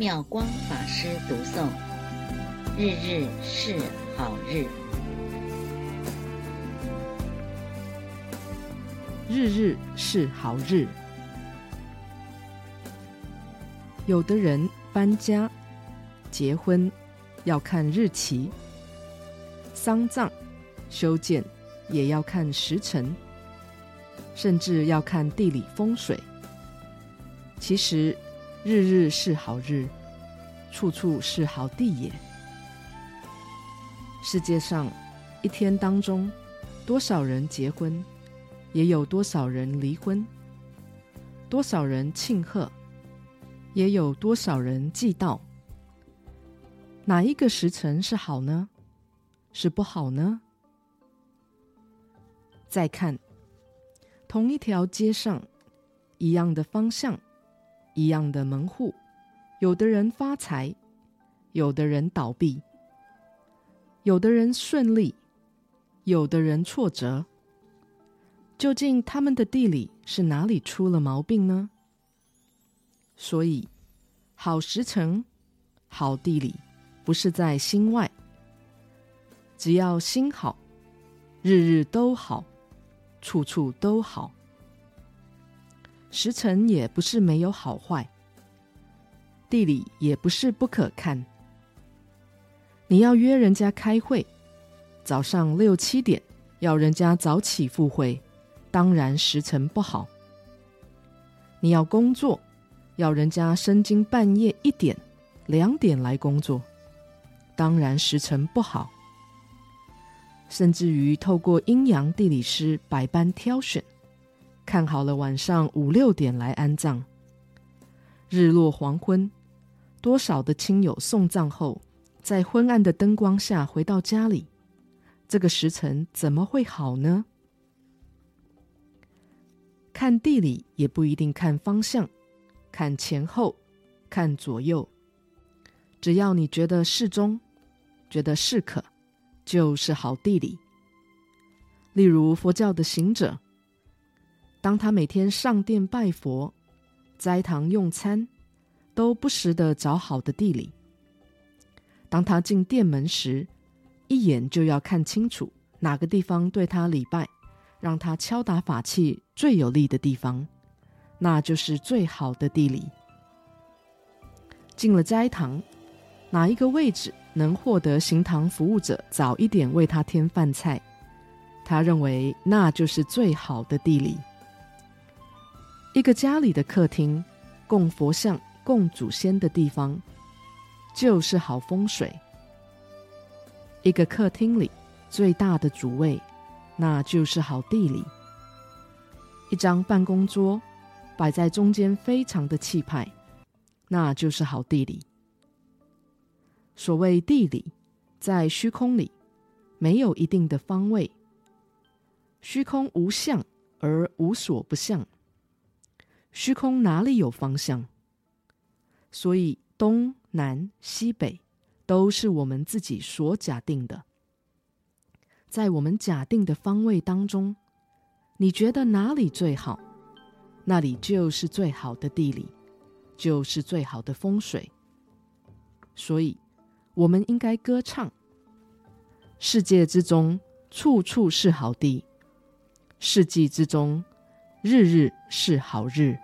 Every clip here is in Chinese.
妙光法师读诵。日日是好日，日日是好日。有的人搬家、结婚要看日期，丧葬、修建也要看时辰。甚至要看地理风水。其实，日日是好日，处处是好地也。世界上一天当中，多少人结婚，也有多少人离婚；多少人庆贺，也有多少人忌悼。哪一个时辰是好呢？是不好呢？再看。同一条街上，一样的方向，一样的门户，有的人发财，有的人倒闭，有的人顺利，有的人挫折。究竟他们的地理是哪里出了毛病呢？所以，好时辰、好地理，不是在心外，只要心好，日日都好。处处都好，时辰也不是没有好坏，地理也不是不可看。你要约人家开会，早上六七点要人家早起赴会，当然时辰不好。你要工作，要人家深更半夜一点、两点来工作，当然时辰不好。甚至于透过阴阳地理师百般挑选，看好了晚上五六点来安葬。日落黄昏，多少的亲友送葬后，在昏暗的灯光下回到家里，这个时辰怎么会好呢？看地理也不一定看方向，看前后，看左右，只要你觉得适中，觉得适可。就是好地理。例如佛教的行者，当他每天上殿拜佛、斋堂用餐，都不时的找好的地理。当他进殿门时，一眼就要看清楚哪个地方对他礼拜，让他敲打法器最有利的地方，那就是最好的地理。进了斋堂，哪一个位置能获得行堂服务者早一点为他添饭菜，他认为那就是最好的地理。一个家里的客厅，供佛像、供祖先的地方，就是好风水。一个客厅里最大的主位，那就是好地理。一张办公桌摆在中间，非常的气派，那就是好地理。所谓地理，在虚空里没有一定的方位，虚空无相而无所不相，虚空哪里有方向？所以东南西北都是我们自己所假定的，在我们假定的方位当中，你觉得哪里最好，那里就是最好的地理，就是最好的风水，所以。我们应该歌唱：世界之中，处处是好地；世纪之中，日日是好日。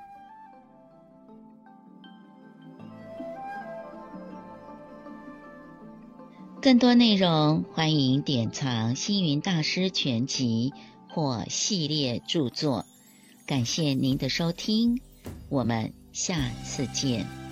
更多内容，欢迎典藏《星云大师全集》或系列著作。感谢您的收听，我们下次见。